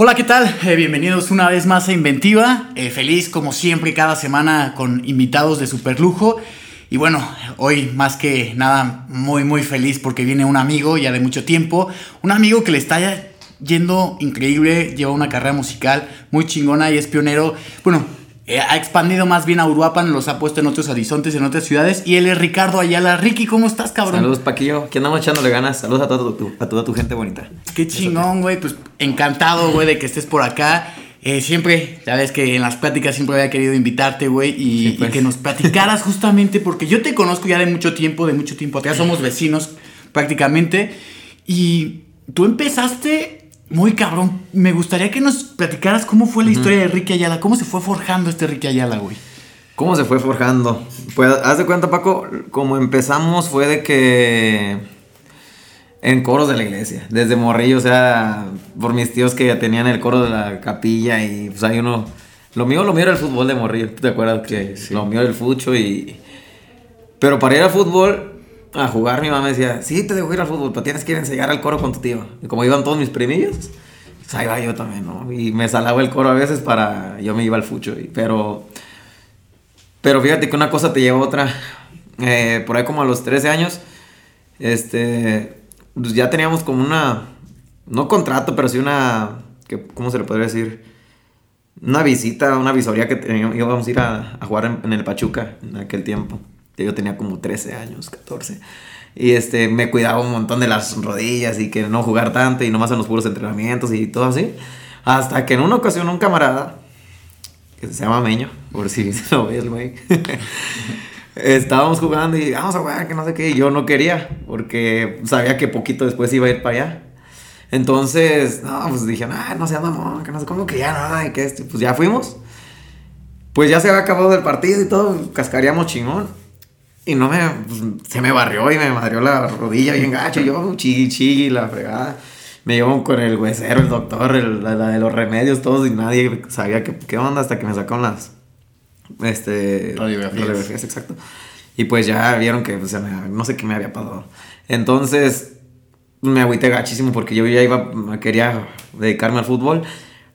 Hola, ¿qué tal? Eh, bienvenidos una vez más a Inventiva. Eh, feliz como siempre cada semana con invitados de super lujo. Y bueno, hoy más que nada muy muy feliz porque viene un amigo ya de mucho tiempo, un amigo que le está yendo increíble, lleva una carrera musical muy chingona y es pionero. Bueno, eh, ha expandido más bien a Uruapan, los ha puesto en otros horizontes, en otras ciudades. Y él es Ricardo Ayala. Ricky, ¿cómo estás, cabrón? Saludos, Paquillo. Aquí andamos echándole ganas. Saludos a, tu, a toda tu gente bonita. Qué chingón, güey. Pues encantado, güey, de que estés por acá. Eh, siempre, sabes que en las pláticas siempre había querido invitarte, güey, y, pues. que nos platicaras justamente, porque yo te conozco ya de mucho tiempo, de mucho tiempo atrás, somos vecinos prácticamente, y tú empezaste muy cabrón. Me gustaría que nos platicaras cómo fue la historia de Ricky Ayala, cómo se fue forjando este Ricky Ayala, güey. ¿Cómo se fue forjando? Pues, haz de cuenta, Paco, como empezamos fue de que en coros de la iglesia, desde morrillo, o sea, por mis tíos que ya tenían el coro de la capilla y pues hay uno... Lo mío, lo mío era el fútbol de morrillo, ¿tú te acuerdas? Que lo mío era el fucho y... Pero para ir al fútbol, a jugar, mi mamá decía, sí, te dejo ir al fútbol, pero tienes que ir a enseñar al coro con tu tío. Y como iban todos mis primillos, pues ahí va yo también, ¿no? Y me salaba el coro a veces para... Yo me iba al fucho, y, pero... Pero fíjate que una cosa te lleva a otra. Eh, por ahí como a los 13 años, este pues ya teníamos como una, no contrato, pero sí una, que, ¿cómo se le podría decir? Una visita, una visoría que teníamos, íbamos a ir a, jugar en, el Pachuca en aquel tiempo. Yo tenía como 13 años, 14. Y este, me cuidaba un montón de las rodillas y que no jugar tanto y nomás en los puros entrenamientos y todo así. Hasta que en una ocasión un camarada, que se llama Meño, por si se lo ve el güey, estábamos jugando y vamos a jugar, que no sé qué. Y yo no quería, porque sabía que poquito después iba a ir para allá. Entonces, no, pues dije, no, no seas mamón, que no sé cómo que ya no, y que este, pues ya fuimos. Pues ya se había acabado el partido y todo, cascaríamos chingón. Y no me, pues, se me barrió y me madrió la rodilla bien gacho. Yo, chigui, chigui, la fregada. Me llevó con el huesero, el doctor, la, de los remedios, todos, y nadie sabía qué, qué onda hasta que me sacaron las, este, radiografías. exacto. Y pues ya vieron que pues, no sé qué me había pasado. Entonces me agüité gachísimo porque yo ya iba, quería dedicarme al fútbol.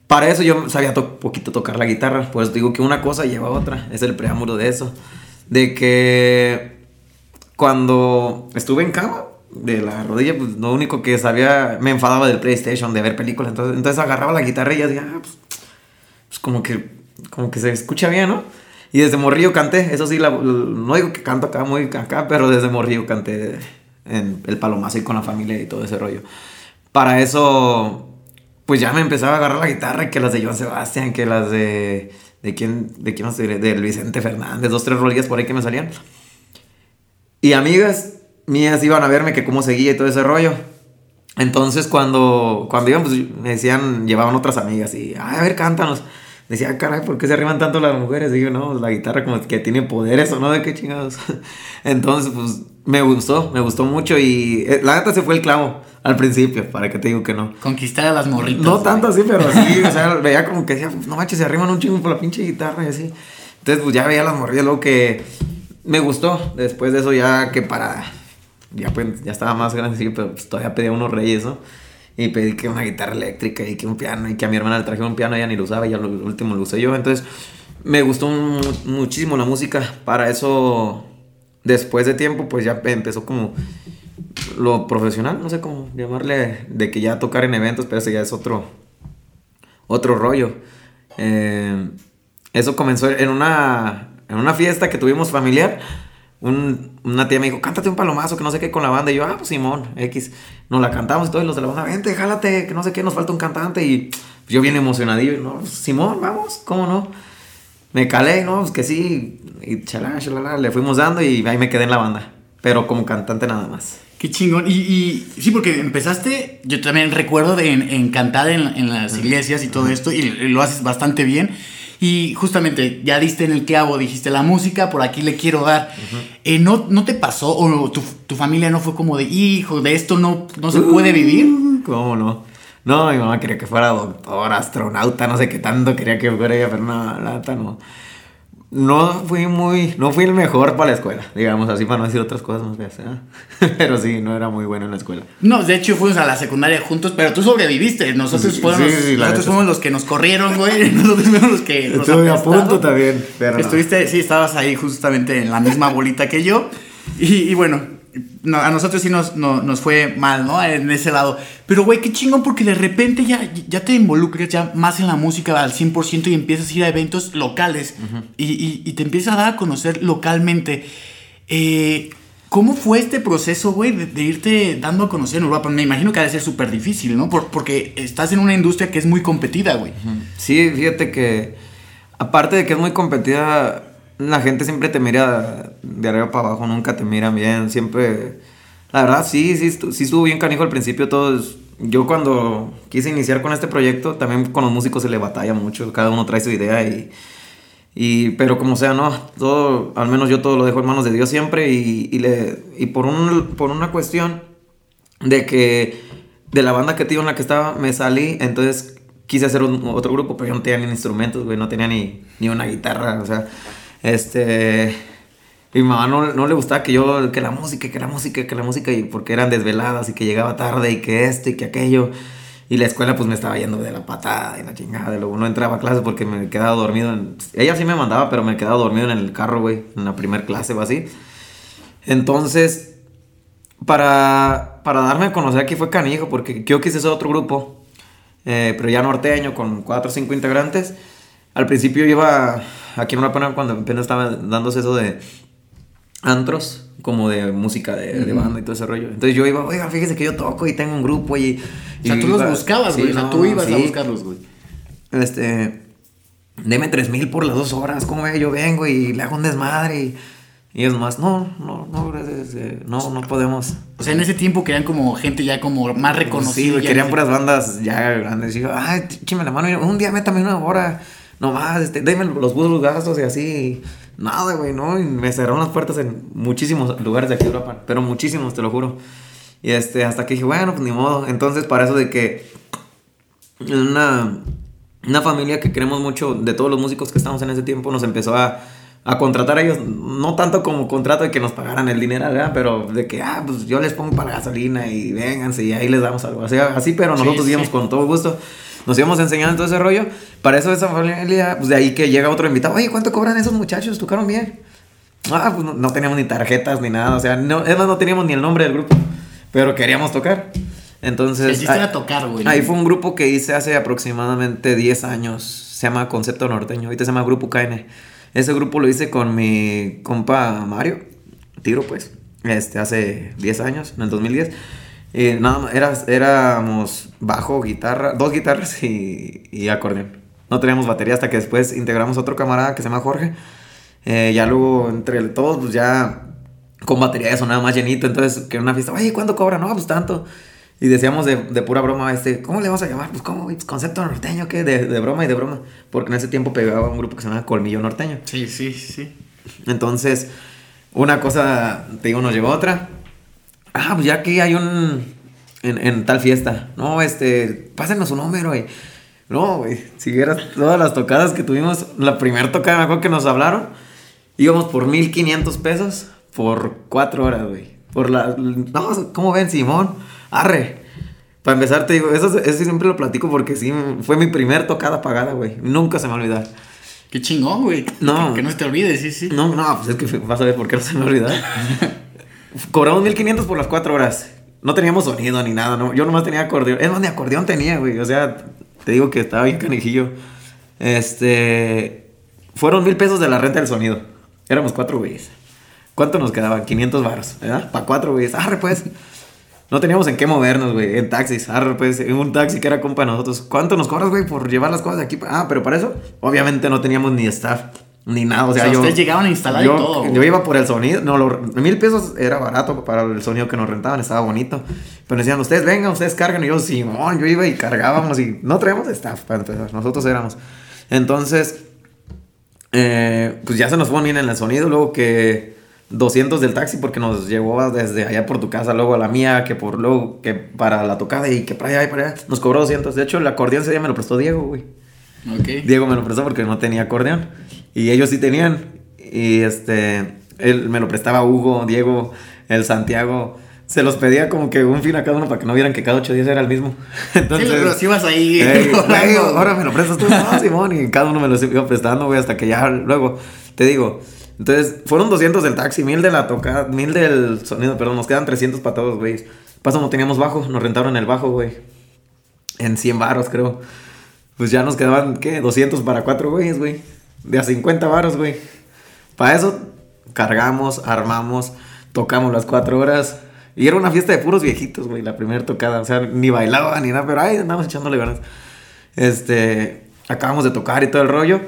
Para eso yo sabía poquito tocar la guitarra, pues digo que una cosa lleva a otra, es el preámbulo de eso. De que cuando estuve en cama de la rodilla, pues lo único que sabía, me enfadaba del PlayStation, de ver películas, entonces, entonces agarraba la guitarra y ya decía, ah, pues, pues como que, como que se escucha bien, ¿no? Y desde morrillo canté, eso sí, no digo que canto acá muy acá, pero desde morrillo canté en el palomazo y con la familia y todo ese rollo. Para eso, pues ya me empezaba a agarrar la guitarra, que las de Joan Sebastián, que las de... ¿De quién? ¿De quién sé? De Vicente Fernández, dos, tres rolillas por ahí que me salían. Y amigas mías iban a verme que cómo seguía y todo ese rollo. Entonces cuando, cuando iban, pues me decían, llevaban otras amigas y, a ver, cántanos decía, caray, ¿por qué se arriban tanto las mujeres? Digo, no, la guitarra como que tiene poderes o no, de qué chingados. Entonces, pues me gustó, me gustó mucho y eh, la neta se fue el clavo al principio, para que te digo que no. Conquistar a las morritas. No tanto así, pero sí, o sea, veía como que decía, no manches, se arriman un chingo por la pinche guitarra y así. Entonces, pues ya veía las morritas, luego que me gustó. Después de eso, ya que para. Ya, pues, ya estaba más grande, sí, pero pues, todavía pedía unos reyes, ¿no? y pedí que una guitarra eléctrica y que un piano y que a mi hermana le traje un piano, ella ni lo usaba, ya lo último lo usé yo. Entonces me gustó muchísimo la música. Para eso, después de tiempo, pues ya empezó como lo profesional, no sé cómo llamarle, de que ya tocar en eventos, pero eso ya es otro, otro rollo. Eh, eso comenzó en una, en una fiesta que tuvimos familiar una tía me dijo, cántate un palomazo, que no sé qué con la banda. Y yo, ah, pues Simón, X. Nos la cantamos y todos los de la banda, vente, jálate, que no sé qué, nos falta un cantante. Y yo bien emocionadillo, no, pues, Simón, vamos, ¿cómo no? Me calé, ¿no? Pues que sí. Y chalá, chalá, le fuimos dando y ahí me quedé en la banda. Pero como cantante nada más. Qué chingón. Y, y sí, porque empezaste, yo también recuerdo de en, cantar en, las iglesias y todo esto, y lo haces bastante bien. Y justamente ya diste en el clavo, dijiste la música, por aquí le quiero dar. Eh, ¿no, ¿No te pasó o tu, tu, familia no fue como de, hijo, de esto no, no se puede vivir? ¿Cómo no? No, mi mamá quería que fuera doctor, astronauta, no sé qué tanto quería que fuera ella, pero no, la no. No fui muy, no fui el mejor para la escuela, digamos así, para no decir otras cosas más feas, ¿eh? pero sí, no era muy bueno en la escuela. No, de hecho fuimos a la secundaria juntos, pero tú sobreviviste, nosotros, Sí, fuimos, sí, nosotros fuimos los que nos corrieron, güey, nosotros fuimos los que nos Estuve a punto también, pero no. Estuviste, sí, estabas ahí justamente en la misma bolita que yo. Y, y bueno, no, a nosotros sí nos, no- nos fue mal, ¿no? En ese lado. Pero, güey, qué chingón porque de repente ya, ya te involucras ya más en la música al 100% y empiezas a ir a eventos locales y, y- y te empiezas a dar a conocer localmente. Eh, ¿Cómo fue este proceso, güey, de, de irte dando a conocer en Europa? Me imagino que ha de ser súper difícil, ¿no? Por- porque estás en una industria que es muy competida, güey. Sí, fíjate que aparte de que es muy competida, la gente siempre te mira de arriba para abajo, nunca te miran bien, siempre... La verdad, sí, sí, sí estuvo bien canijo al principio todos. Yo cuando quise iniciar con este proyecto, también con los músicos se le batalla mucho, cada uno trae su idea y... Y, pero como sea, no, todo, al menos yo todo lo dejo en manos de Dios siempre y, y le, y por, un, por una cuestión de que de la banda que te digo en la que estaba me salí, entonces quise hacer otro grupo, pero yo no tenía ni instrumentos, güey, no tenía ni, ni una guitarra, o sea, este... Mi mamá no, no le gustaba que yo, que la música, que la música, que la música, y porque eran desveladas y que llegaba tarde y que esto y que aquello. Y la escuela pues me estaba yendo de la patada y la chingada. y Luego no entraba a clase porque me quedaba dormido. Ella sí me mandaba, pero me quedaba dormido en el carro, güey, en la primer clase o así. Entonces, para, para darme a conocer aquí fue canijo, porque yo quise hacer otro grupo, eh, pero ya norteño, con cuatro o cinco integrantes. Al principio iba aquí en una pena cuando apenas estaba dándose eso de antros, como de música de, de banda y todo ese rollo. Entonces yo iba, oiga, fíjese que yo toco y tengo un grupo y... O sea, tú los buscabas, Sí, güey. o sea, no, tú ibas a sí. buscarlos, güey. Este, deme tres mil por las dos horas, ¿cómo ve? Yo vengo y le hago un desmadre y... Y es más, no, no, no, gracias, eh, no, no podemos. O sea, en ese tiempo querían como gente ya como más Sí, reconocida. ya querían puras bandas ya grandes. Y yo, ay, chime la mano, un día métame una hora, nomás, este, déme los buenos gastos y así. Nada, güey, no, y me cerraron las puertas en muchísimos lugares de aquí de Europa, pero muchísimos, te lo juro. Y este, hasta que dije, bueno, pues ni modo. Entonces, para eso de que una, una familia que queremos mucho, de todos los músicos que estamos en ese tiempo, nos empezó a, a contratar a ellos, no tanto como contrato de que nos pagaran el dinero, ¿verdad? pero de que, ah, pues yo les pongo para la gasolina y vénganse y ahí les damos algo. O sea, así, pero nosotros sí. íbamos con todo gusto. Nos íbamos enseñando todo ese rollo. Para eso esa familia, pues de ahí que llega otro invitado, oye, ¿cuánto cobran esos muchachos? ¿Tocaron bien? Ah, pues no, no teníamos ni tarjetas ni nada, o sea, no, es más, no teníamos ni el nombre del grupo, pero queríamos tocar. Entonces, El ah, era tocar, güey. Ahí fue un grupo que hice hace aproximadamente 10 años. Se llama Concepto Norteño. Ahorita se llama Grupo KN. Ese grupo lo hice con mi compa Mario. Tiro, pues. Este, hace 10 años, en el 2010. Y nada más, era, éramos bajo, guitarra, dos guitarras y, y acordeón. No teníamos batería hasta que después integramos otro camarada que se llama Jorge. Eh, ya luego, entre todos, pues ya con batería ya sonaba más llenito. Entonces, que en una fiesta, oye, ¿cuánto cobra? No, pues tanto. Y decíamos de, de pura broma, este, ¿cómo le vamos a llamar? Pues, ¿cómo? Pues, Concepto norteño, ¿qué? De, de broma y de broma. Porque en ese tiempo pegaba un grupo que se llamaba Colmillo Norteño. Sí, sí, sí. Entonces, una cosa, te digo, nos llevó a otra. Ah, pues ya que hay un. En, en tal fiesta. No, este. Pásenos su número, güey. No, güey. Si vieras todas las tocadas que tuvimos, la primera tocada, me acuerdo que nos hablaron. Íbamos por 1500 pesos por cuatro horas, güey. Por la. No, ¿cómo ven, Simón? Arre. Para empezar, te digo, eso, eso siempre lo platico porque sí, fue mi primer tocada pagada, güey. Nunca se me va a olvidar. Qué chingón, güey. No. Que, que no se te olvide, sí, sí. No, no, pues es que vas a ver por qué no se me va a olvidar. Cobramos 1500 por las 4 horas. No teníamos sonido ni nada, ¿no? Yo nomás tenía acordeón. Es más, ni acordeón tenía, güey. O sea, te digo que estaba bien canijillo. Este. Fueron mil pesos de la renta del sonido. Éramos cuatro güeyes. ¿Cuánto nos quedaban? 500 baros, ¿verdad? Para cuatro güeyes. Arre, pues. No teníamos en qué movernos, güey. En taxis. Arre, pues. En un taxi que era compa de nosotros. ¿Cuánto nos cobras, güey, por llevar las cosas de aquí? Ah, pero para eso, obviamente no teníamos ni staff. Ni nada. O sea, O sea, yo. ustedes llegaban a instalar y yo, todo, güey. Yo iba por el sonido. No, lo- mil pesos era barato para el sonido que nos rentaban. Estaba bonito. Pero decían, ustedes vengan, ustedes cargan. Y yo, Simón, yo iba y cargábamos. Y no traíamos staff para empezar. Nosotros éramos. Entonces, eh, pues ya se nos fue bien en el sonido. Luego que 200 del taxi porque nos llevó desde allá por tu casa, luego a la mía, que por luego que para la tocada y que para allá y para allá. Nos cobró 200. De hecho, el acordeón ese día me lo prestó Diego, güey. Diego me lo prestó porque no tenía acordeón. Y ellos sí tenían. Y este, él me lo prestaba Hugo, Diego, el Santiago. Se los pedía como que un fin a cada uno para que no vieran que cada ocho días era el mismo. Entonces, sí, pero si ibas ahí. Ahora me lo prestas tú, no, Simón. Y cada uno me lo iba prestando, güey, hasta que ya luego, te digo. Entonces, fueron 200 del taxi, 1000 de la tocada, 1000 del sonido, perdón, nos quedan 300 para todos, güey. Paso, no teníamos bajo, nos rentaron el bajo, güey. En 100 baros, creo. Pues ya nos quedaban, ¿qué? 200 para cuatro güeyes, güey. De a 50 baros, güey. Para eso, cargamos, armamos, tocamos las cuatro horas. Y era una fiesta de puros viejitos, güey, la primera tocada. O sea, ni bailaba ni nada, pero ahí andamos echándole ganas. Este, acabamos de tocar y todo el rollo.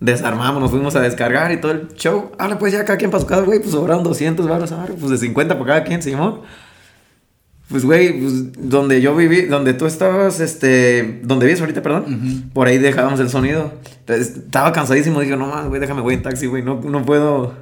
Desarmamos, nos fuimos a descargar y todo el show. Ahora pues ya cada quien para su casa, güey, pues sobraron 200 baros. Ahora, pues de 50 por cada quien, Simón. Pues, güey, pues, donde yo viví, donde tú estabas, este, donde vives ahorita, perdón, por ahí dejábamos el sonido. Entonces, estaba cansadísimo, dije, no más, güey, déjame, voy en taxi, güey, no, no puedo,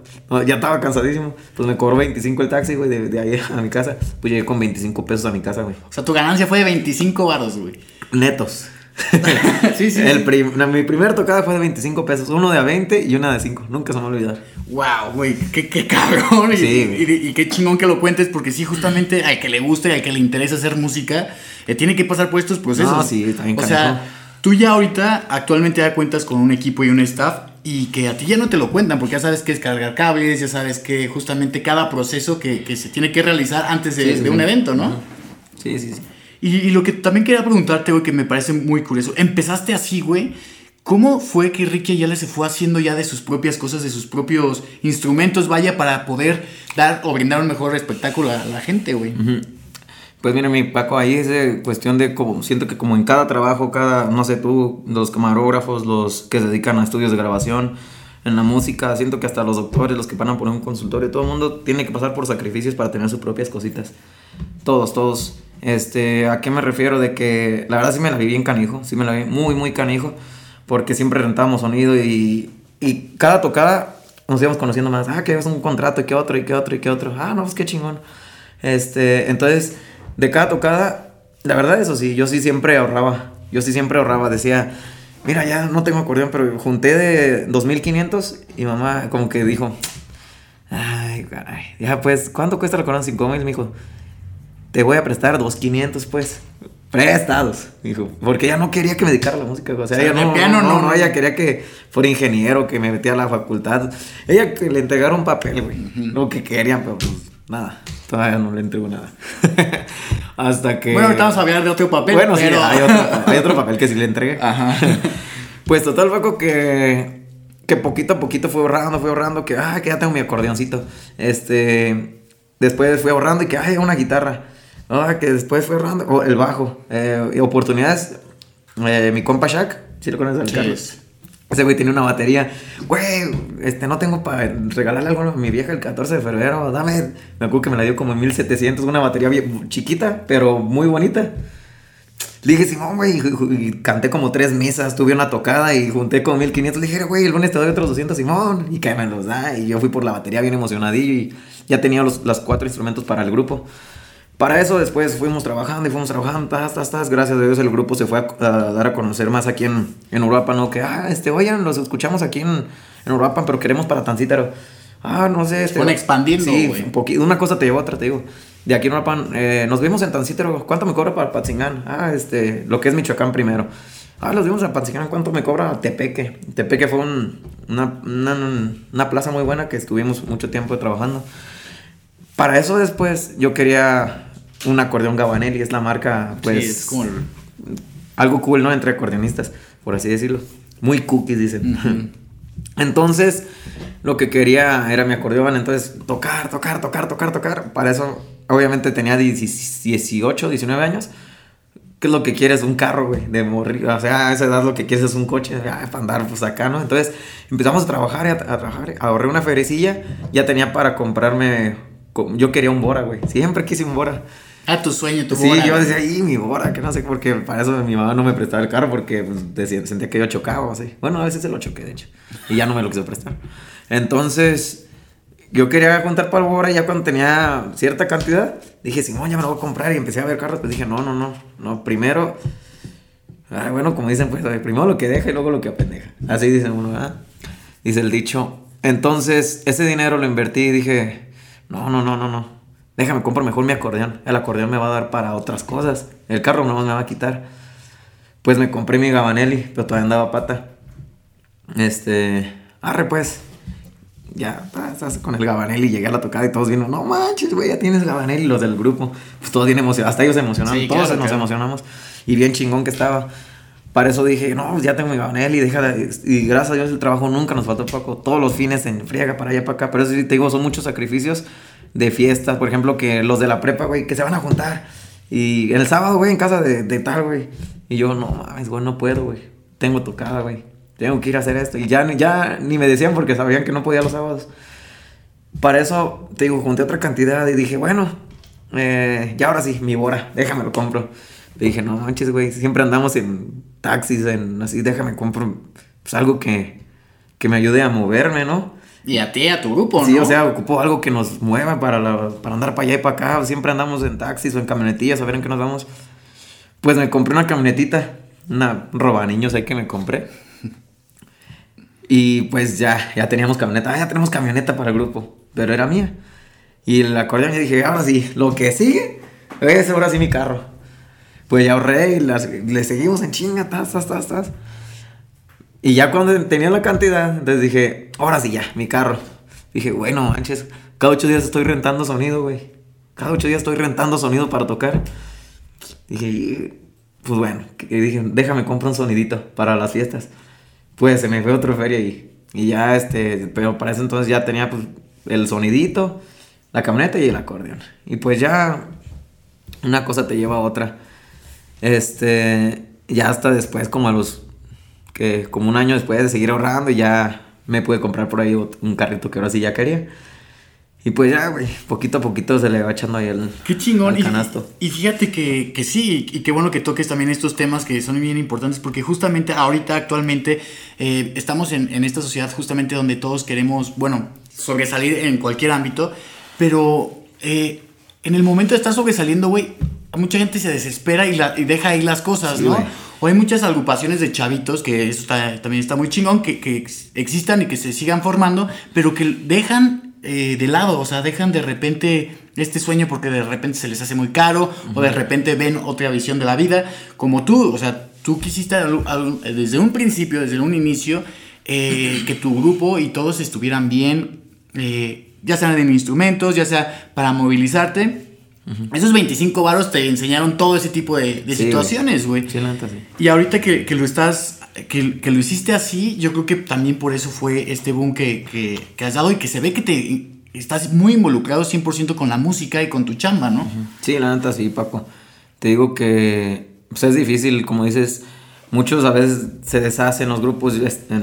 ya estaba cansadísimo. Pues me cobró 25 el taxi, güey, de, de ahí a mi casa. Pues llegué con 25 pesos a mi casa, güey. O sea, tu ganancia fue de 25 baros, güey. Netos. sí, sí. El prim no, mi primera tocada fue de 25 pesos, uno de a 20 y una de 5. Nunca se me va a olvidar. Wow, güey, qué, qué cabrón. Y, Sí, y, y qué chingón que lo cuentes, porque sí, justamente al que le gusta y al que le interesa hacer música, eh, tiene que pasar por estos procesos. No, sí, bien O canijo. sea, tú ya ahorita actualmente ya cuentas con un equipo y un staff y que a ti ya no te lo cuentan, porque ya sabes que es cargar cables, ya sabes que justamente cada proceso que, que se tiene que realizar antes de, Sí, de un evento, ¿no? Sí, sí, sí. Y, lo que también quería preguntarte, güey, que me parece muy curioso. Empezaste así, güey. ¿Cómo fue que Ricky Ayala se fue haciendo ya de sus propias cosas, de sus propios instrumentos, vaya, para poder dar o brindar un mejor espectáculo a la gente, güey? Pues mira, mi Paco, ahí es cuestión de como, siento que como en cada trabajo, cada, no sé tú, los camarógrafos, los que se dedican a estudios de grabación, en la música, siento que hasta los doctores, los que a poner un consultorio, todo el mundo tiene que pasar por sacrificios para tener sus propias cositas. Todos, todos. Este, ¿a qué me refiero? De que la verdad sí me la vi bien canijo, sí me la vi muy, muy canijo, porque siempre rentábamos sonido y, y cada tocada nos íbamos conociendo más. Ah, que es un contrato, y que otro, y que otro, y que otro. Ah, no, pues qué chingón. Este, entonces, de cada tocada, la verdad, eso sí, yo sí siempre ahorraba. Yo sí siempre ahorraba. Decía, mira, ya no tengo acordeón, pero junté de 2500 y mamá como que dijo, ay, caray, ya pues, ¿cuánto cuesta el acordeón? 5000, me dijo, te voy a prestar 2500, pues. Prestados, dijo, porque ella no quería que me dedicara a la música, o sea, O sea, ella no, piano no, no, ella quería que fuera ingeniero, que me metiera a la facultad, ella que le entregara un papel, güey, lo que querían, pero pues nada, todavía no le entrego nada, hasta que... Bueno, ahorita vamos a hablar de otro papel, Bueno, sí, hay otro, hay otro papel que sí le entregué. Ajá. Pues total, Paco, que, que poquito a poquito fue ahorrando, fue ahorrando, que, ah, que ya tengo mi acordeoncito. Este, después fui ahorrando y que, ay, una guitarra. Ah, que después fue ahorrando, o el bajo. Eh, oportunidades, eh, mi compa Shaq, si lo conoces al Sí. Carlos. Ese güey tiene una batería. Güey, este, no tengo para regalarle algo a mi vieja el 14 de febrero. Dame. Me acuerdo que me la dio como en 1700. Una batería bien chiquita, pero muy bonita. Le dije, Simón, güey, y, y- canté como tres mesas, tuve una tocada y junté como 1500. Le dije, güey, el lunes te doy otros 200, Simón, y que me los da. Y yo fui por la batería bien emocionadillo y ya tenía los, los cuatro instrumentos para el grupo. Para eso después fuimos trabajando y fuimos trabajando, tas, tas, tas. Gracias a Dios el grupo se fue a, a dar a conocer más aquí en, en Europa, ¿no? Que, ah, este, oigan, los escuchamos aquí en, en Europa, pero queremos para Tancítaro. Ah, no sé. Este, Van expandiendo, Sí, güey. un poquito. Una cosa te llevó a otra, te digo. De aquí en Europa, eh, nos vimos en Tancítaro. ¿Cuánto me cobra para Patzingán? Ah, este, lo que es Michoacán primero. Ah, los vimos en Patzingán. ¿Cuánto me cobra Tepeque? Tepeque fue un- una, una, una plaza muy buena que estuvimos mucho tiempo trabajando. Para eso después yo quería un acordeón Gabanelli, es la marca, pues, sí, es como el- algo cool, ¿no? Entre acordeonistas, por así decirlo. Muy cookies, dicen. Entonces, lo que quería era mi acordeón, entonces tocar, tocar, tocar, tocar, tocar. Para eso, obviamente tenía 10 18, 19 años. ¿Qué es lo que quieres? Un carro, güey, de morir. O sea, a esa edad lo que quieres es un coche, ah, para andar pues acá, ¿no? Entonces empezamos a trabajar, y a, a trabajar. Ahorré una ferecilla, ya tenía para comprarme. Yo quería un Bora, güey. Siempre quise un Bora. Ah, tu sueño, tu Sí, bola. yo decía, y mi Bora, que no sé por qué. Para eso mi mamá no me prestaba el carro porque pues, decía- sentía que yo chocaba, así. Bueno, a veces se lo choqué, de hecho. Y ya no me lo quiso prestar. Entonces, yo quería juntar para el Bora y ya cuando tenía cierta cantidad, dije, Simón, ya me lo voy a comprar. Y empecé a ver carros, pues dije, no, no, no, no, primero. ah, bueno, como dicen, pues, primero lo que deja y luego lo que apendeja. Así dicen uno, ¿verdad? Dice el dicho. Entonces, ese dinero lo invertí y dije, no, no, no, no, no. Déjame comprar mejor mi acordeón. El acordeón me va a dar para otras cosas. El carro no me va a quitar. Pues me compré mi Gabanelli, pero todavía andaba pata. Este, arre pues. Ya, estás con el Gabanelli, llegué a la tocada y todos vino, no manches, güey, ya tienes Gabanelli, los del grupo. Pues todos bien emocionados, hasta ellos se emocionaron, todos nos emocionamos. Y bien chingón que estaba. Para eso dije, no, ya tengo mi Gabanelli, deja de... Y gracias a Dios el trabajo nunca nos faltó poco. Todos los fines en friega para allá, para acá. Pero eso sí te digo, son muchos sacrificios de fiestas. Por ejemplo, que los de la prepa, güey, que se van a juntar. Y el sábado, güey, en casa de, de tal, güey. Y yo, no mames, güey, no puedo, güey. Tengo tocada, güey. Tengo que ir a hacer esto. Y ya, ya ni me decían porque sabían que no podía los sábados. Para eso, te digo, junté otra cantidad y dije, bueno, eh, ya ahora sí, mi bora, déjame lo compro. Le dije, no manches, güey, siempre andamos en taxis, en así, déjame compro pues, algo que, que me ayude a moverme, ¿no? Y a ti, a tu grupo, ¿no? Sí, o sea, ocupo algo que nos mueva para, para andar para allá y para acá. Siempre andamos en taxis o en camionetillas a ver en qué nos vamos. Pues me compré una camionetita, una roba niños ahí que me compré. Y pues ya, ya teníamos camioneta. Ah, ya tenemos camioneta para el grupo. Pero era mía. Y el acordeón y dije, ahora sí, lo que sigue es ahora sí mi carro. Pues ya ahorré y le seguimos en chinga, tas, tas, tas, tas. Y ya cuando tenía la cantidad, entonces dije, ahora sí ya, mi carro. Dije, bueno, manches, cada ocho días estoy rentando sonido, güey. Cada ocho días estoy rentando sonido para tocar. Dije, pues bueno, dije, déjame comprar un sonidito para las fiestas. Pues se me fue otro feria y, y ya, este, pero para eso entonces ya tenía pues el sonidito, la camioneta y el acordeón. Y pues ya una cosa te lleva a otra. Este, ya hasta después, como a los, que como un año después de seguir ahorrando, ya me pude comprar por ahí un carrito que ahora sí ya quería. Y pues ya, güey, poquito a poquito se le va echando ahí el, qué chingón. canasto. Y, fíjate que, que, sí, y qué bueno que toques también estos temas que son bien importantes, porque justamente ahorita, actualmente, eh, estamos en, en, esta sociedad justamente donde todos queremos, bueno, sobresalir en cualquier ámbito, pero eh, en el momento de estar sobresaliendo, güey, mucha gente se desespera y, la, y deja ahí las cosas, ¿no? O hay muchas agrupaciones de chavitos, que eso también está muy chingón, que, que, existan y que se sigan formando, pero que dejan eh, de lado, o sea, dejan de repente este sueño porque de repente se les hace muy caro, o de repente ven otra visión de la vida, como tú, o sea, tú quisiste desde un principio, desde un inicio, eh, que tu grupo y todos estuvieran bien, eh, ya sean en instrumentos, ya sea para movilizarte. Esos 25 varos te enseñaron todo ese tipo de, situaciones, güey. Y ahorita que, lo estás, que, lo hiciste así, yo creo que también por eso fue este boom que, has dado y que se ve que te estás muy involucrado 100% con la música y con tu chamba, ¿no? Sí, la neta sí, Paco. Te digo que pues, es difícil, como dices, muchos a veces se deshacen los grupos.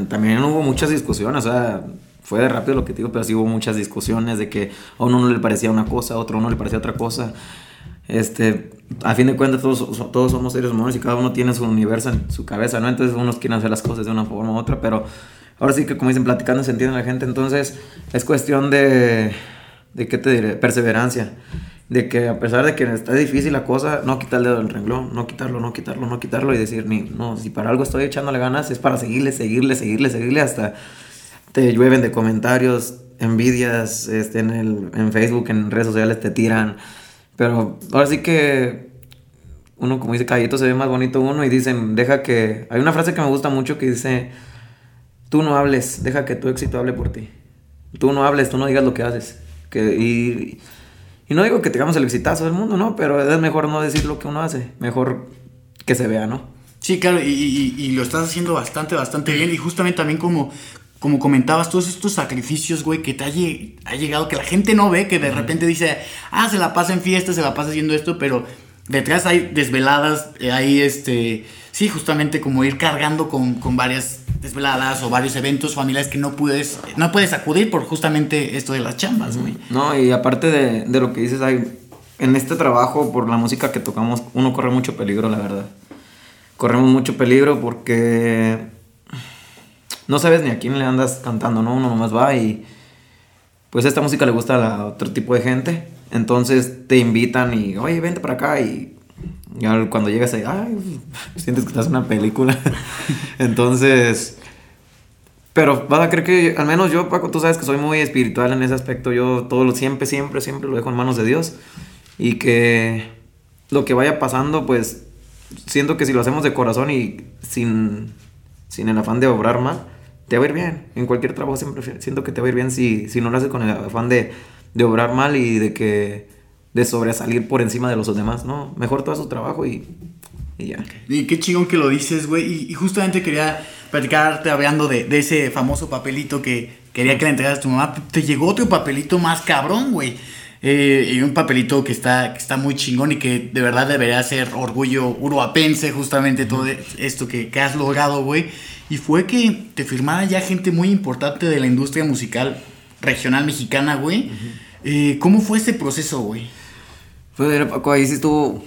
También hubo muchas discusiones, o sea, fue de rápido lo que te digo, pero sí hubo muchas discusiones de que a uno no le parecía una cosa, a otro no le parecía otra cosa. Este, a fin de cuentas todos, todos somos seres humanos y cada uno tiene su universo en su cabeza, ¿no? Entonces unos quieren hacer las cosas de una forma u otra, pero ahora sí que como dicen, platicando se entiende la gente, entonces es cuestión de, de ¿qué te diré? Perseverancia. De que a pesar de que está difícil la cosa, no quitar el dedo del renglón, no quitarlo, no quitarlo, no quitarlo y decir, ni, no, si para algo estoy echándole ganas, es para seguirle, seguirle, seguirle, seguirle hasta te llueven de comentarios, envidias, este, en, el, en Facebook, en redes sociales te tiran. Pero ahora sí que uno, como dice Callito, se ve más bonito uno y dicen, deja que... Hay una frase que me gusta mucho que dice, tú no hables, deja que tu éxito hable por ti. Tú no hables, tú no digas lo que haces. Que, y, y no digo que tengamos el exitazo del mundo, ¿no? Pero es mejor no decir lo que uno hace, mejor que se vea, ¿no? Sí, claro, y, y, y, lo estás haciendo bastante, bastante bien. Y justamente también como, como comentabas, todos estos sacrificios, güey, que te ha, llegado, que la gente no ve, que de repente dice, ah, se la pasa en fiesta, se la pasa haciendo esto, pero detrás hay desveladas, eh, hay este, sí, justamente como ir cargando con, varias desveladas o varios eventos familiares que no puedes, no puedes acudir por justamente esto de las chambas, güey. No, y aparte de, de lo que dices, hay, en este trabajo, por la música que tocamos, uno corre mucho peligro, la verdad. Corremos mucho peligro porque no sabes ni a quién le andas cantando, ¿no? Uno nomás va y pues esta música le gusta a otro tipo de gente. Entonces te invitan y, oye, vente para acá y, cuando llegas ahí, ay, sientes que estás en una película. Entonces, Pero vas a creer que, al menos yo, Paco, tú sabes que soy muy espiritual en ese aspecto. Yo todo lo, siempre, siempre, siempre lo dejo en manos de Dios. Y que lo que vaya pasando, pues siento que si lo hacemos de corazón y sin, sin el afán de obrar mal, te va a ir bien. En cualquier trabajo siempre siento que te va a ir bien si, si no lo haces con el afán de, de obrar mal y de que de sobresalir por encima de los demás, ¿no? Mejor todo su trabajo y, y ya. Y qué chingón que lo dices, güey. Y, y, justamente quería platicarte hablando de, de, ese famoso papelito que quería que le entregaras a tu mamá. Te llegó otro papelito más cabrón, güey. Eh, y un papelito que está, que está muy chingón y que de verdad debería ser orgullo uruapense, justamente todo esto que, que has logrado, güey. Y fue que te firmara ya gente muy importante de la industria musical regional mexicana, güey. eh, ¿Cómo fue ese proceso, güey? Pues Paco, ahí sí estuvo.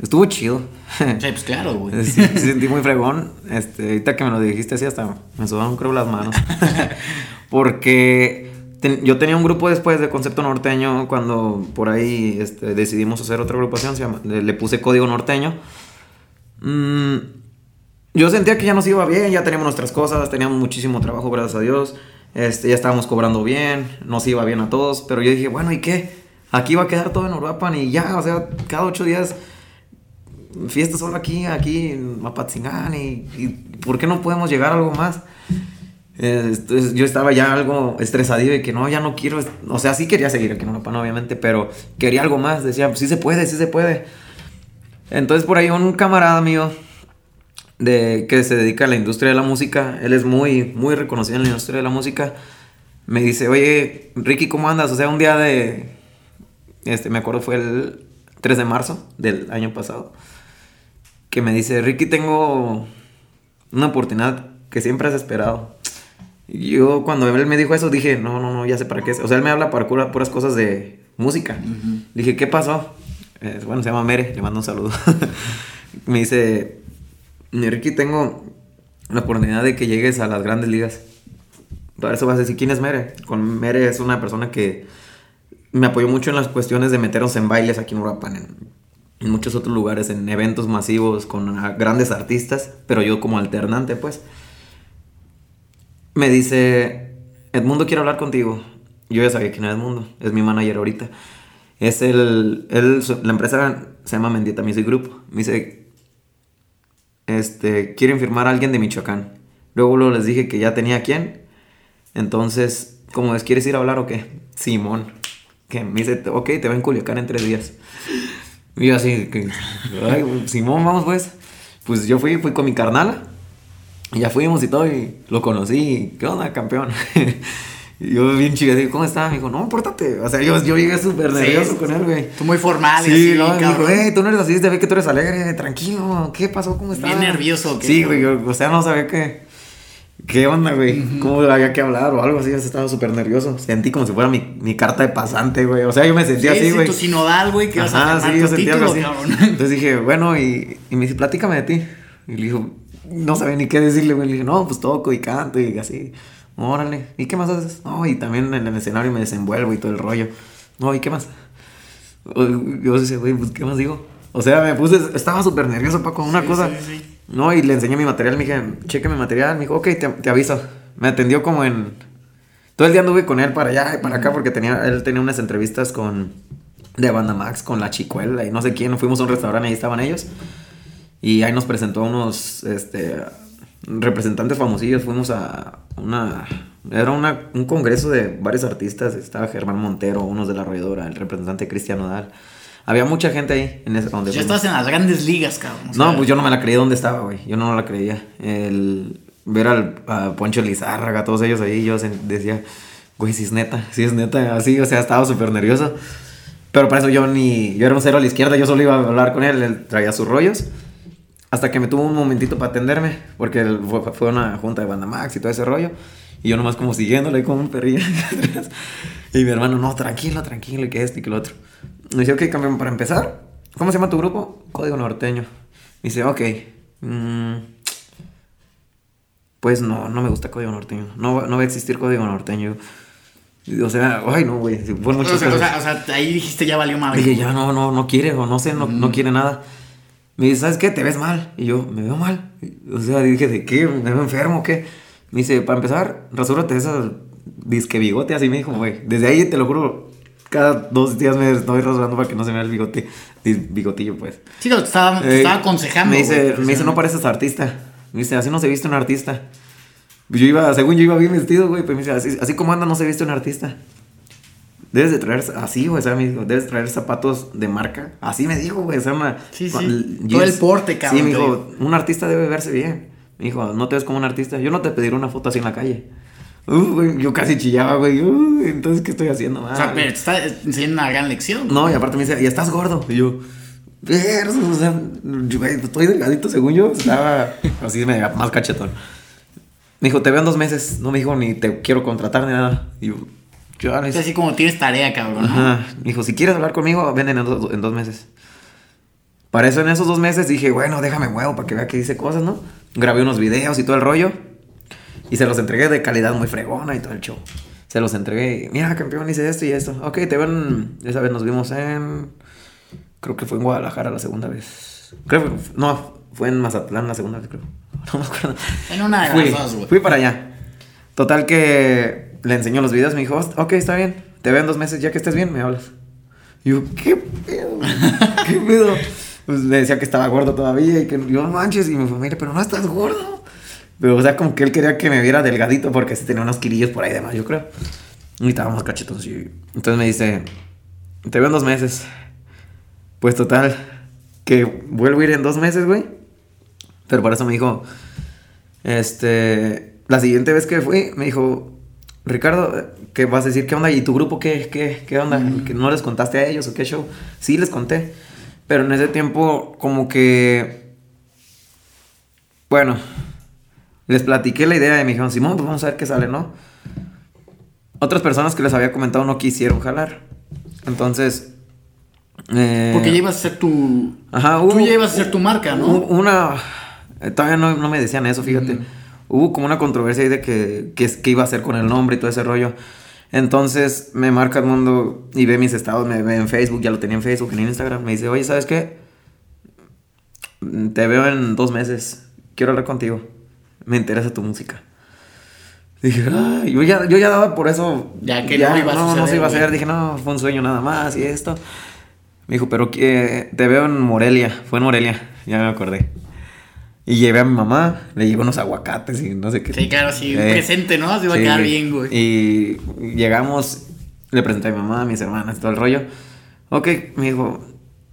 Estuvo chido. Sí, pues claro, güey. Sí, sí, sentí muy fregón. Este, ahorita que me lo dijiste así, hasta me sudaron, creo, las manos. Porque yo tenía un grupo después de Concepto Norteño. Cuando por ahí este, decidimos hacer otra agrupación, le, puse Código Norteño. Mm, yo sentía que ya nos iba bien, ya teníamos nuestras cosas, teníamos muchísimo trabajo, gracias a Dios. Este, ya estábamos cobrando bien, nos iba bien a todos. Pero yo dije, bueno, ¿y qué? Aquí va a quedar todo en Uruapan y ya, o sea, cada ocho días fiesta solo aquí, aquí en Mapatzingán y, y ¿por qué no podemos llegar a algo más? Entonces, yo estaba ya algo estresado y que no, ya no quiero, o sea, sí quería seguir aquí en obviamente, pero quería algo más, decía, sí se puede, sí se puede. Entonces por ahí un camarada mío de, que se dedica a la industria de la música, él es muy, muy reconocido en la industria de la música, me dice, oye, Ricky, ¿cómo andas? O sea, un día de, este, me acuerdo fue el 3 de marzo del año pasado, que me dice, Ricky, tengo una oportunidad que siempre has esperado. Yo cuando él me dijo eso dije, no, no, no, ya sé para qué es. O sea, él me habla para pura, puras cosas de música. Uh -huh. Dije, ¿qué pasó? Eh, bueno, se llama Mere, le mando un saludo. me dice, Ricky, tengo la oportunidad de que llegues a las grandes ligas. Para eso vas a decir, ¿quién es Mere? Con Mere es una persona que me apoyó mucho en las cuestiones de meternos en bailes aquí en Uruapan, en, en muchos otros lugares, en eventos masivos con grandes artistas, pero yo como alternante, pues. Me dice, Edmundo quiere hablar contigo. Yo ya sabía quién era Edmundo, es mi manager ahorita. Es el, el la empresa se llama Mendieta Music Group. Me dice, este, quieren firmar a alguien de Michoacán. Luego, luego les dije que ya tenía quién. Entonces, ¿cómo es? ¿Quieres ir a hablar o qué? Simón. Que me dice, ok, te va en Culiacán en tres días. Y yo así, que, Simón, vamos pues. Pues yo fui, fui con mi carnal. Y ya fuimos y todo, y lo conocí. ¿Qué onda, campeón? y yo bien chido, digo, ¿cómo está? Me dijo, no, pórtate. O sea, yo, yo llegué súper nervioso sí, con él, güey. Tú muy formal, Sí, así, no, me dijo, hey, tú no eres así, te ve que tú eres alegre, tranquilo. ¿Qué pasó? ¿Cómo estás? Bien nervioso. ¿qué? Sí, güey, yo, o sea, no sabía qué. ¿Qué onda, güey? Uh -huh. ¿Cómo había que hablar o algo así? Estaba súper nervioso. Sentí como si fuera mi, mi carta de pasante, güey. O sea, yo me sentía sí, así, güey. tu sinodal, güey, que vas a sí, yo sentía algo así. Cabrón. Entonces dije, bueno, y, y me dice, platícame de ti. Y le dijo, no sabía ni qué decirle, güey. Le dije, no, pues toco y canto y así. Órale. ¿Y qué más haces? No, y también en el escenario me desenvuelvo y todo el rollo. No, ¿y qué más? Yo decía, güey, pues, ¿qué más digo? O sea, me puse, estaba súper nervioso, Paco, una sí, cosa. Sí, sí. No, y le enseñé mi material, me dije, cheque mi material. Me dijo, ok, te, te, aviso. Me atendió como en. Todo el día anduve con él para allá y para acá porque tenía, él tenía unas entrevistas con. De Banda Max, con la Chicuela y no sé quién. Fuimos a un restaurante y ahí estaban ellos. Y ahí nos presentó a unos este, representantes famosillos. Fuimos a una. Era una, un congreso de varios artistas. Estaba Germán Montero, unos de la arrolladora, el representante Cristiano Dal. Había mucha gente ahí en ese donde Ya estás en las grandes ligas, cabrón. No, pues yo no me la creía donde estaba, güey. Yo no la creía. El ver al a Poncho Lizárraga, todos ellos ahí, yo decía, güey, si es neta, si es neta, así, o sea, estaba súper nervioso. Pero para eso yo ni, yo era un cero a la izquierda, yo solo iba a hablar con él, él traía sus rollos. Hasta que me tuvo un momentito para atenderme, porque fue, una junta de banda Max y todo ese rollo. Y yo nomás como siguiéndole ahí como un perrillo. y mi hermano, no, tranquilo, tranquilo, que esto y que lo otro. Me dice, ok, cambión, para empezar, ¿cómo se llama tu grupo? Código Norteño. Me dice, ok. Mmm, pues no, no me gusta Código Norteño. No, no va a existir Código Norteño. O sea, ay no, güey. O, o, sea, o, sea, ahí dijiste ya valió madre. Dije, ya no, no, no quiere, o no sé, no, mm. no quiere nada. Me dice, ¿sabes qué? Te ves mal. Y yo, ¿me veo mal? O sea, dije, ¿de qué? ¿Me veo enfermo o qué? Me dice, para empezar, rasúrate esa disque bigote, así me dijo, güey. Desde ahí, te lo juro, cada dos días me estoy rasurando para que no se me vea el bigote, bigotillo, pues. Sí, te estaba, te Eh, estaba aconsejando. Me dice, güey, me dice, no pareces artista. Me dice, así no se viste un artista. Yo iba, según yo iba bien vestido, güey, pero me dice, así, así como anda no se viste un artista. Debes de traer, así, güey, o sea, me dijo, debes traer zapatos de marca. Así me dijo, güey, o sea, una- Sí, sí. l- Todo el porte, cabrón, Sí, me dijo, un artista debe verse bien. Me dijo, no te ves como un artista. Yo no te pediré una foto así en la calle. Uh, güey, yo casi chillaba, güey. Uh, entonces, ¿qué estoy haciendo? O sea, pero te está enseñando una gran lección. no, y aparte me dice, y estás gordo. Y yo, "Ver, o sea, yo, güey, estoy delgadito según yo. Estaba así me más cachetón. Me dijo, te veo en dos meses. No me dijo ni te quiero contratar ni nada. Y yo, yo, Es así como tienes tarea, cabrón. ¿no? Ajá. Me dijo, si quieres hablar conmigo, ven en, dos- en dos meses. Para eso en esos dos meses dije, bueno, déjame muevo para que vea que dice cosas, ¿no? Grabé unos videos y todo el rollo. Y se los entregué de calidad muy fregona y todo el show. Se los entregué. y, Mira, campeón, hice esto y esto. Ok, te ven. Esa vez nos vimos en. Creo que fue en Guadalajara la segunda vez. Creo que. No, fue en Mazatlán la segunda vez, creo. No me acuerdo. En una de Fui, las dos, güey. fui para allá. Total que le enseñó los videos, me dijo, ok, está bien, te veo en dos meses, ya que estés bien, me hablas. Y yo, ¿qué pedo? ¿Qué pedo? Pues le decía que estaba gordo todavía y que yo, no manches, y me dijo, mire, pero no estás gordo. Pero, o sea, como que él quería que me viera delgadito porque sí tenía unos kilillos por ahí de más, yo creo. Y estábamos cachetones. y- Entonces me dice, te veo en dos meses. Pues total, que vuelvo a ir en dos meses, güey. Pero por eso me dijo, este, la siguiente vez que fui, me dijo, Ricardo, ¿qué vas a decir? ¿Qué onda? ¿Y tu grupo qué, qué, qué onda? ¿Que ¿No les contaste a ellos o qué show? Sí, les conté. Pero en ese tiempo, como que, bueno, les platiqué la idea y me dijeron, Simón, pues vamos a ver qué sale, ¿no? Otras personas que les había comentado no quisieron jalar. Entonces... eh, Porque ya ibas a ser tu. Ajá, Tú ya ibas a ser tu marca, ¿no? Una. eh, Todavía no, no me decían eso, fíjate. Hubo como una controversia ahí de que, que, iba a hacer con el nombre y todo ese rollo. Entonces me marca el mundo y ve mis estados, me ve en Facebook, ya lo tenía en Facebook, en Instagram. Me dice, oye, ¿sabes qué? Te veo en dos meses. Quiero hablar contigo. Me interesa tu música. Dije, ay, yo ya, yo ya daba por eso. Ya que no iba a no, no suceder, se iba a hacer. Dije, no, fue un sueño nada más y esto. Me dijo, pero que te veo en Morelia. Fue en Morelia, ya me acordé. Y llevé a mi mamá, le llevé unos aguacates y no sé qué. Sí, claro, sí, Eh, presente, ¿no? Se iba a quedar bien, güey. Y llegamos, le presenté a mi mamá, a mis hermanas, todo el rollo. Ok, me dijo,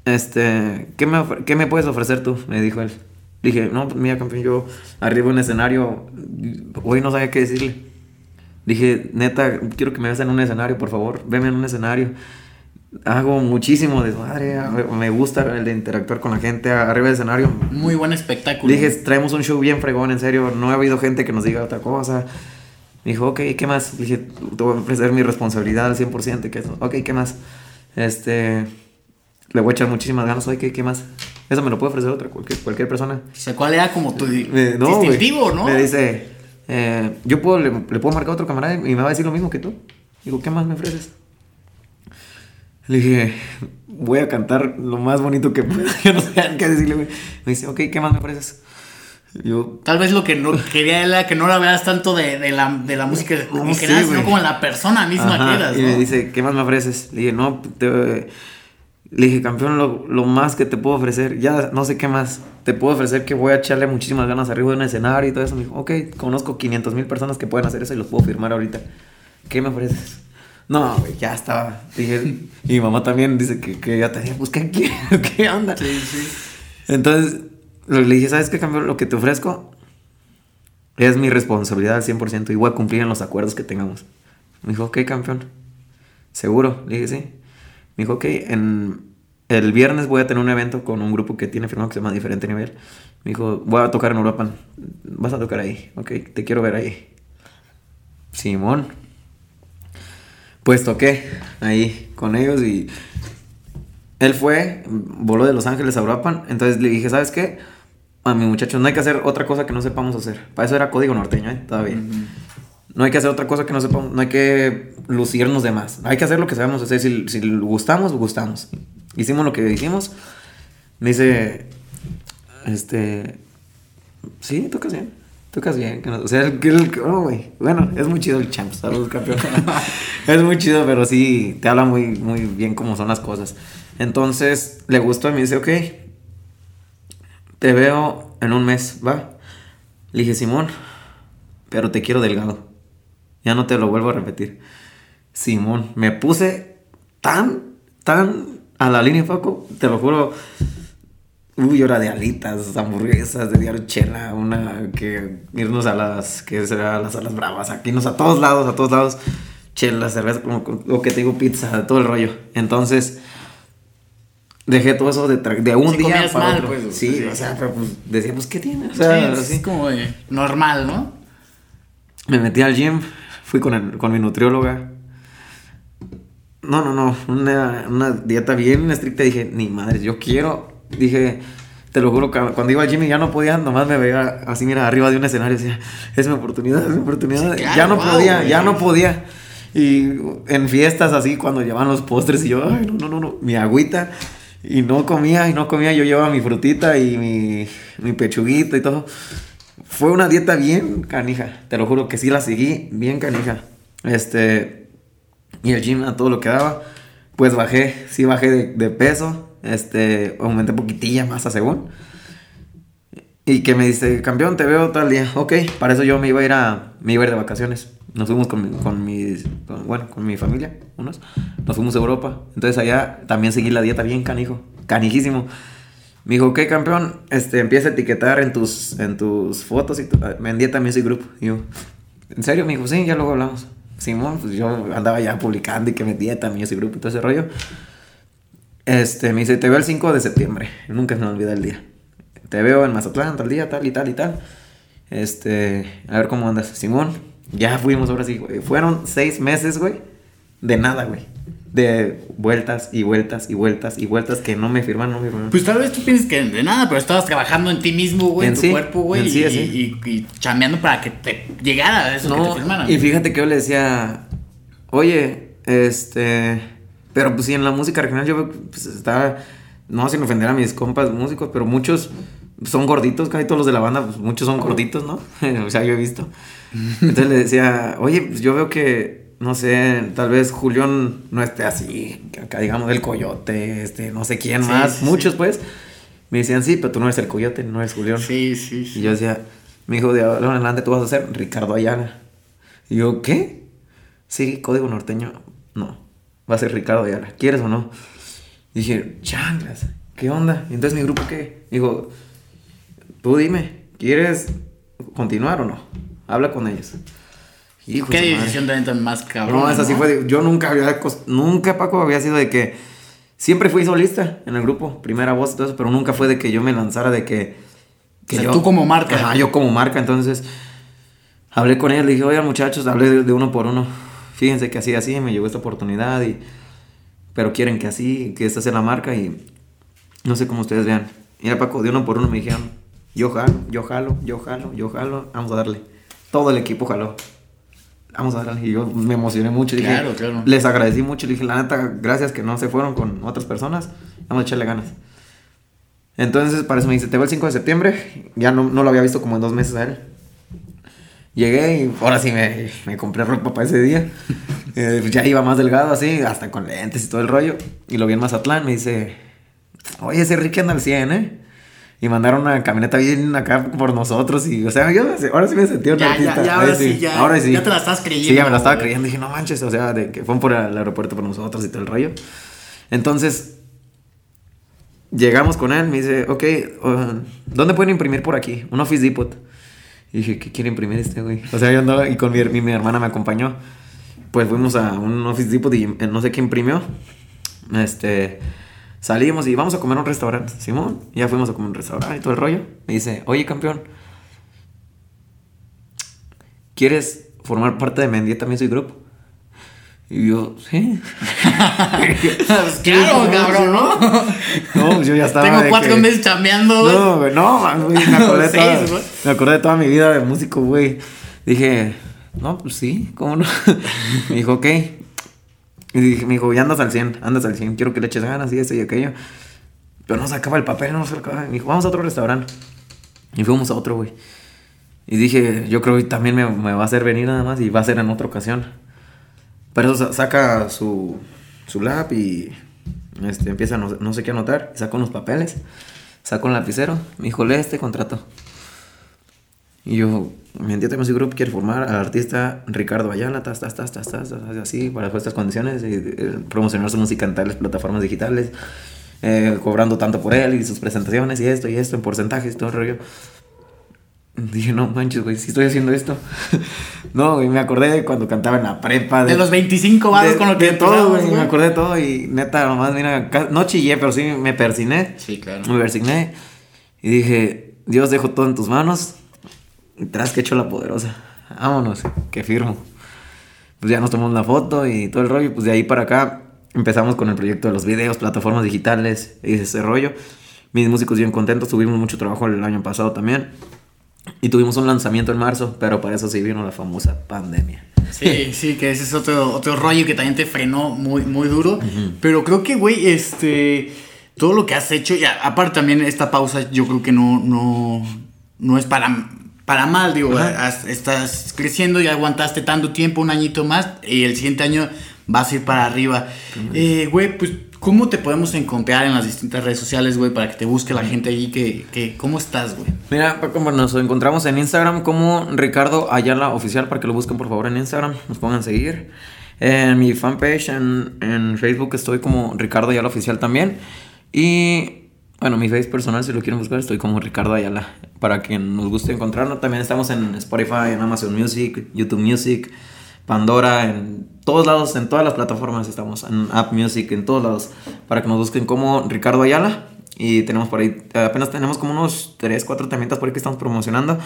este, ¿qué me, qué me puedes ofrecer tú? Me dijo él. Dije, no, pues mira, campeón, yo arriba en un escenario, hoy no sabía qué decirle. Dije, neta, quiero que me veas en un escenario, por favor, veme en un escenario. Hago muchísimo desmadre, me gusta el de interactuar con la gente arriba del escenario. Muy buen espectáculo. Dije, traemos un show bien fregón, en serio. No ha habido gente que nos diga otra cosa. Me dijo, ok, ¿qué más? Dije, te voy a ofrecer mi responsabilidad al 100%. Que eso. Ok, ¿qué más? Este. Le voy a echar muchísimas ganas. Ok, ¿qué más? Eso me lo puede ofrecer otra, cualquier, cualquier persona. O sea, ¿cuál era como tu no, distintivo, no? Me dice, eh, yo puedo, le, le puedo marcar a otro camarada y me va a decir lo mismo que tú. Digo, ¿qué más me ofreces? Le dije, voy a cantar lo más bonito que pueda. Yo no sé qué decirle, güey. Me dice, ok, ¿qué más me ofreces? Yo, Tal vez lo que no quería era que no la veas tanto de, de la, de la música en sí, sino como la persona misma Ajá, que eras, Y ¿no? me dice, ¿qué más me ofreces? Le dije, no, te- le dije, campeón, lo, lo más que te puedo ofrecer, ya no sé qué más, te puedo ofrecer que voy a echarle muchísimas ganas arriba de un escenario y todo eso. Me dijo, ok, conozco 500 mil personas que pueden hacer eso y los puedo firmar ahorita. ¿Qué me ofreces? No, güey, ya estaba. Dije, y mi mamá también dice que, que ya tenía, pues, ¿qué, qué, qué onda? Sí, sí. Entonces, le dije, ¿sabes qué, campeón? Lo que te ofrezco es mi responsabilidad al 100% y voy a cumplir en los acuerdos que tengamos. Me dijo, ok, campeón. ¿Seguro? Le dije, sí. Me dijo, ok, en el viernes voy a tener un evento con un grupo que tiene firmado que se llama Diferente Nivel. Me dijo, voy a tocar en Europa. Vas a tocar ahí. Ok, te quiero ver ahí. Simón. Pues toqué ahí con ellos y él fue, voló de Los Ángeles a Europa. Entonces le dije, ¿sabes qué? A mi muchacho, no hay que hacer otra cosa que no sepamos hacer. Para eso era código norteño, ¿eh? Todavía. No hay que hacer otra cosa que no sepamos. No hay que lucirnos de más. Hay que hacer lo que sabemos hacer. Si, si gustamos, gustamos. Hicimos lo que hicimos. Me dice, este, sí, tocas bien. Tocas bien, o sea, el, el- oh. Bueno, es muy chido el champ, saludos campeón. es muy chido, pero sí, te habla muy, muy bien cómo son las cosas. Entonces, le gustó y me dice, ok, te veo en un mes, va. Le dije, Simón, pero te quiero delgado. Ya no te lo vuelvo a repetir. Simón, me puse tan, tan a la línea, Paco, te lo juro. Uy, hora de alitas, hamburguesas, de diario chela, una que irnos a las, que será las alas bravas, aquí irnos a todos lados, a todos lados, chela, cerveza, como lo que te digo, pizza, todo el rollo. Entonces, dejé todo eso de, un día para mal, otro. pues, sí, sí. o sea, pero pues decía, pues, ¿qué tiene? O Sí, es así. como de normal, ¿no? Me metí al gym, fui con, el- con mi nutrióloga. No, no, no, una, una dieta bien estricta. Dije, ni madre, yo quiero. Dije, te lo juro, cuando iba al gym y ya no podía, nomás me veía así, mira, arriba de un escenario. Decía, es mi oportunidad, es mi oportunidad. Sí, claro, ya no wow, podía, ya no podía. Y en fiestas así, cuando llevaban los postres, y yo, ay, no, no, no, no, mi agüita. Y no comía, y no comía. Yo llevaba mi frutita y mi, mi pechuguita y todo. Fue una dieta bien canija. Te lo juro que sí la seguí bien canija. Este. Y el gym a todo lo que daba. Pues bajé, sí bajé de, de peso. Este. Aumenté poquitilla masa según. Y que me dice, campeón, te veo tal día. Ok, para eso yo me iba a ir a. Me iba a ir de vacaciones. Nos fuimos con, mi- con mis. bueno, con mi familia, unos. Nos fuimos a Europa. Entonces allá también seguí la dieta bien canijo. Canijísimo. Me dijo, ok, campeón, este, empieza a etiquetar en tus, en tus fotos y tu, en Dieta Music Group. Y yo, ¿en serio? Me dijo, sí, ya luego hablamos. Simón, pues yo andaba ya publicando y que me Dieta Music Group y todo ese rollo. Este, me dice, te veo el 5 de septiembre. Nunca se me olvida el día. Te veo en Mazatlán, tal día, tal y tal y tal. Este, a ver cómo andas. Simón, ya fuimos ahora sí, güey. Fueron seis meses, güey, de nada, güey. De vueltas y vueltas y vueltas y vueltas que no me firman, no me firman. Pues tal vez tú pienses que de nada, pero estabas trabajando en ti mismo, güey, en, tu sí, cuerpo, güey, en y, sí, así. y, y chambeando para que te llegara eso que te firmaran. y fíjate que yo le decía, oye, este, pero pues sí, en la música regional yo pues, está, no sin ofender a mis compas músicos, pero muchos son gorditos, casi todos los de la banda, pues muchos son gorditos, ¿no? o sea, yo he visto. Entonces le decía, oye, pues yo veo que, no sé, tal vez Julián no esté así, acá digamos el coyote, este, no sé quién Sí, más, sí, muchos pues. Me decían, sí, pero tú no eres el coyote, no eres Julián. Sí, sí, sí. Y yo decía, mi hijo de ahora en adelante tú vas a ser Ricardo Ayala. Y yo, ¿qué? Sí, código norteño. No, va a ser Ricardo Ayala. ¿Quieres o no? Y dije, changlas, ¿qué onda? Y entonces mi grupo, ¿qué? Digo, tú dime, ¿quieres continuar o no? Habla con ellos. Hijo ¿Qué decisión también tan más cabrón? No, esa sí fue. de- yo nunca había. Nunca, Paco, había sido de que. Siempre fui solista en el grupo, primera voz y todo eso, pero nunca fue de que yo me lanzara de que. O sea, tú como marca. Ajá, yo como marca. Entonces, hablé con ella, le dije, oigan, muchachos, hablé de, de uno por uno. Fíjense que así, así, me llegó esta oportunidad y. Pero quieren que así, que esta sea la marca y. No sé cómo ustedes vean. Mira, Paco, de uno por uno me dijeron, yo jalo, yo jalo, yo jalo, yo jalo, vamos a darle. Todo el equipo jaló. Vamos a darle. Y yo me emocioné mucho. Dije, Claro, claro. Les agradecí mucho. Le dije, la neta, gracias que no se fueron con otras personas. Vamos a echarle ganas. Entonces, para eso me dice, te veo el 5 de septiembre. Ya no, no lo había visto como en dos meses a él. Llegué y ahora sí me, me compré ropa para ese día. Eh, pues ya iba más delgado así, hasta con lentes y todo el rollo. Y lo vi en Mazatlán, me dice, oye, ese Ricky anda al 100, ¿eh? Y mandaron una camioneta bien acá por nosotros y, o sea, yo ahora sí me sentí un Ya, ya, artista. ya, ahora sí, ya. Ahora sí. Ya te la estás creyendo, Sí, ya me la estaba güey. creyendo. Dije, no manches, o sea, de que fueron por el aeropuerto por nosotros y todo el rollo. Entonces, llegamos con él, me dice, ok, uh, ¿dónde pueden imprimir por aquí? Un Office Depot. Y dije, ¿qué quiere imprimir este güey? O sea, yo andaba y con mi, mi, hermana me acompañó. Pues fuimos a un Office Depot y eh, no sé qué imprimió. Este, salimos y vamos a comer a un restaurante. Simón, ya fuimos a comer a un restaurante y todo el rollo. Me dice, oye, campeón, ¿quieres formar parte de Mendieta Music Group? Y yo, sí. Pues claro, cabrón, ¿no? No, pues yo ya estaba. Tengo cuatro que- meses chambeando, güey. No, güey, no, güey, me acordé, de Seis, toda, güey. me acordé de toda mi vida de músico, güey. Dije, no, pues sí, ¿cómo no? me dijo, ok. Y dije, me dijo, ya andas al 100, andas al 100, quiero que le eches ganas y esto y aquello. Pero no sacaba el papel, no sacaba. Me dijo, vamos a otro restaurante. Y fuimos a otro, güey. Y dije, yo creo que también me, me va a hacer venir nada más y va a ser en otra ocasión. Pero eso sa- saca su, su lap y este, empieza a no, no sé qué anotar. Saca unos papeles, saca un lapicero. Me dijo, lee este contrato. Y yo, mi entidad Music Group quiere formar al artista Ricardo Ayala, tas, tas, tas, tas, tas, así, para estas condiciones, y, eh, promocionar su música en tales plataformas digitales, eh, cobrando tanto por él y sus presentaciones y esto y esto en porcentajes, todo el rollo. Dije, no manches, güey, si estoy haciendo esto. no, güey, me acordé de cuando cantaba en la prepa. De los 25 varos de- con lo que de todo, güey. Me acordé de todo y neta, nomás, mira, no chillé, pero sí me persiné. Sí, claro. Me persigné y dije, Dios, dejo todo en tus manos. Y tras que hecho la poderosa. Vámonos, que firmo. Pues ya nos tomamos la foto y todo el rollo. Pues de ahí para acá empezamos con el proyecto de los videos, plataformas digitales y ese rollo. Mis músicos bien contentos, tuvimos mucho trabajo el año pasado también. Y tuvimos un lanzamiento en marzo, pero para eso sí vino la famosa pandemia. Sí, sí, que ese es otro, otro rollo que también te frenó muy, muy duro. Pero creo que, güey, este. Todo lo que has hecho, y a- aparte también esta pausa, yo creo que no, no, no es para, para mal, digo, has- estás creciendo, ya aguantaste tanto tiempo, un añito más, y el siguiente año vas a ir para arriba. Eh, Güey, pues, ¿cómo te podemos encontrar en las distintas redes sociales, güey, para que te busque la gente ahí? Que, que, ¿Cómo estás, güey? Mira, Paco, nos encontramos en Instagram como Ricardo Ayala Oficial, para que lo busquen por favor en Instagram, nos pongan a seguir. En mi fanpage en, en Facebook estoy como Ricardo Ayala Oficial también. Y bueno, mi face personal, si lo quieren buscar, estoy como Ricardo Ayala. Para quien nos guste encontrarnos, también estamos en Spotify, en Amazon Music, YouTube Music, Pandora, en todos lados, en todas las plataformas estamos, en App Music, en todos lados, para que nos busquen como Ricardo Ayala. Y tenemos por ahí, apenas tenemos como unos 3, 4 temitas por ahí que estamos promocionando.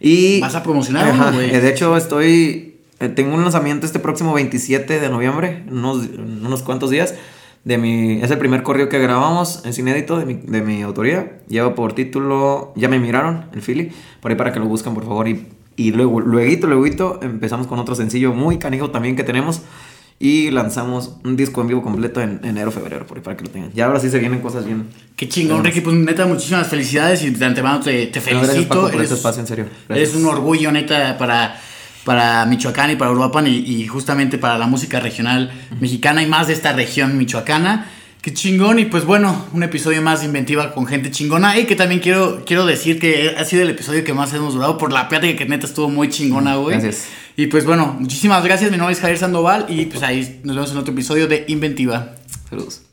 Y... Vas a promocionar Ajá, uno, güey. eh, De hecho, estoy... eh, Tengo un lanzamiento este próximo 27 de noviembre, unos, unos cuantos días. De mi, es el primer correo que grabamos, es inédito de mi, de mi autoría. Lleva por título Ya me miraron, el Philly. Por ahí para que lo busquen, por favor. Y, y luego, luego, luego empezamos con otro sencillo muy canijo también que tenemos. Y lanzamos un disco en vivo completo en enero, febrero, por ahí para que lo tengan. Y ahora sí se vienen cosas bien. Qué chingón, Ricky. Pues neta, muchísimas felicidades y de antemano te, te No, felicito. gracias, Paco, por Eres- este espacio, en serio. Eres un orgullo, neta, para, para Michoacán y para Uruapan y, y justamente para la música regional mexicana y más de esta región michoacana. Qué chingón. Y pues bueno, un episodio más de Inventiva con gente chingona. Y que también quiero, quiero decir que ha sido el episodio que más hemos durado por la plática que neta estuvo muy chingona, güey. Gracias. Y pues bueno, muchísimas gracias. Mi nombre es Javier Sandoval y pues ahí nos vemos en otro episodio de Inventiva. Saludos.